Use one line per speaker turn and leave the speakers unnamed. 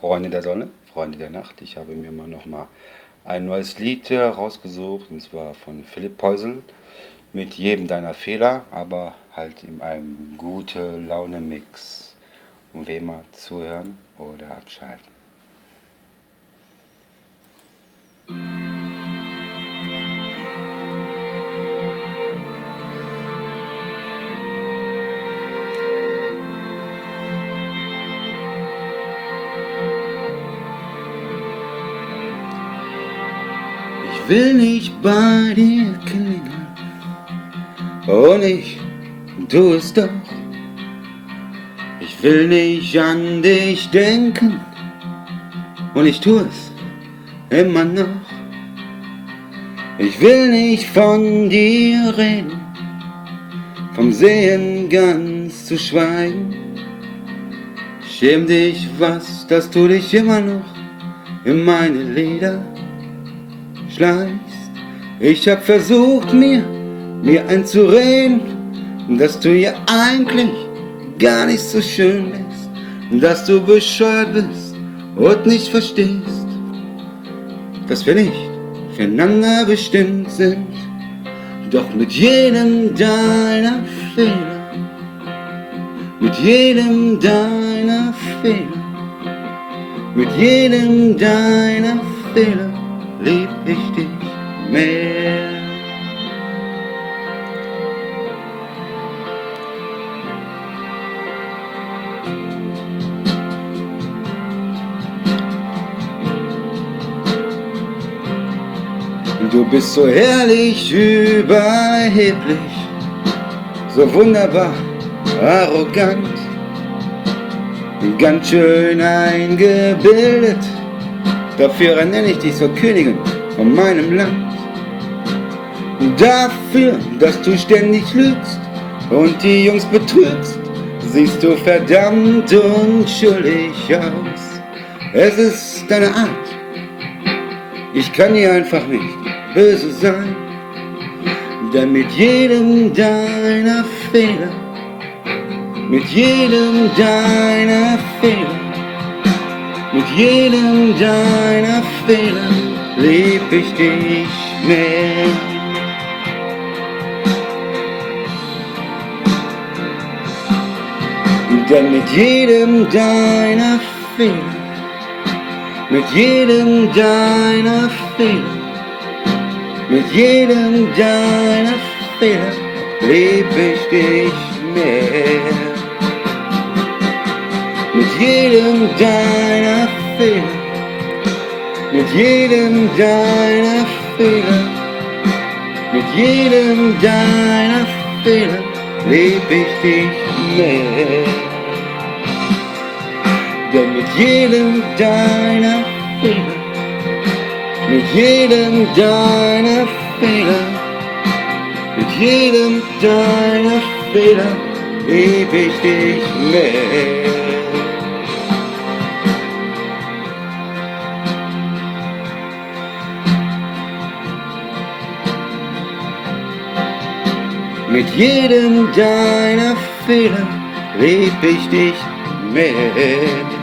Freunde der Sonne, Freunde der Nacht. Ich habe mir mal noch mal ein neues Lied rausgesucht, und zwar von Philipp Peusel mit jedem deiner Fehler, aber halt in einem gute Laune Mix. Und wie immer zuhören oder abschalten. Will nicht bei dir klingeln und ich tu es doch. Ich will nicht an dich denken und ich tu es immer noch. Ich will nicht von dir reden, vom Sehen ganz zu schweigen. Schäm dich was, dass du dich immer noch in meine Lieder schleichst. Ich hab versucht mir, mir einzureden, dass du ja eigentlich gar nicht so schön bist, dass du bescheuert bist und nicht verstehst, dass wir nicht füreinander bestimmt sind, doch mit jedem deiner Fehler, mit jedem deiner Fehler, mit jedem deiner Fehler lieb ich dich mehr. Du bist so herrlich überheblich, so wunderbar arrogant, ganz schön eingebildet. Dafür nenne ich dich so Königin von meinem Land. Dafür, dass du ständig lügst und die Jungs betrügst, siehst du verdammt unschuldig aus. Es ist deine Art. Ich kann dir einfach nicht böse sein, denn mit jedem deiner Fehler, mit jedem deiner Fehler, mit jedem deiner Fehler lieb ich dich mehr. Denn mit jedem deiner Fehler, mit jedem deiner Fehler, mit jedem deiner Fehler lieb ich dich mehr. Jedem deiner Fehler, mit jedem deiner Fehler, mit jedem deiner Fehler lieb ich dich mehr. Denn mit jedem deiner Fehler mit jedem deiner Fehler, mit jedem deiner Fehler lieb ich dich mehr. Mit jedem deiner Fehler lieb ich dich mehr.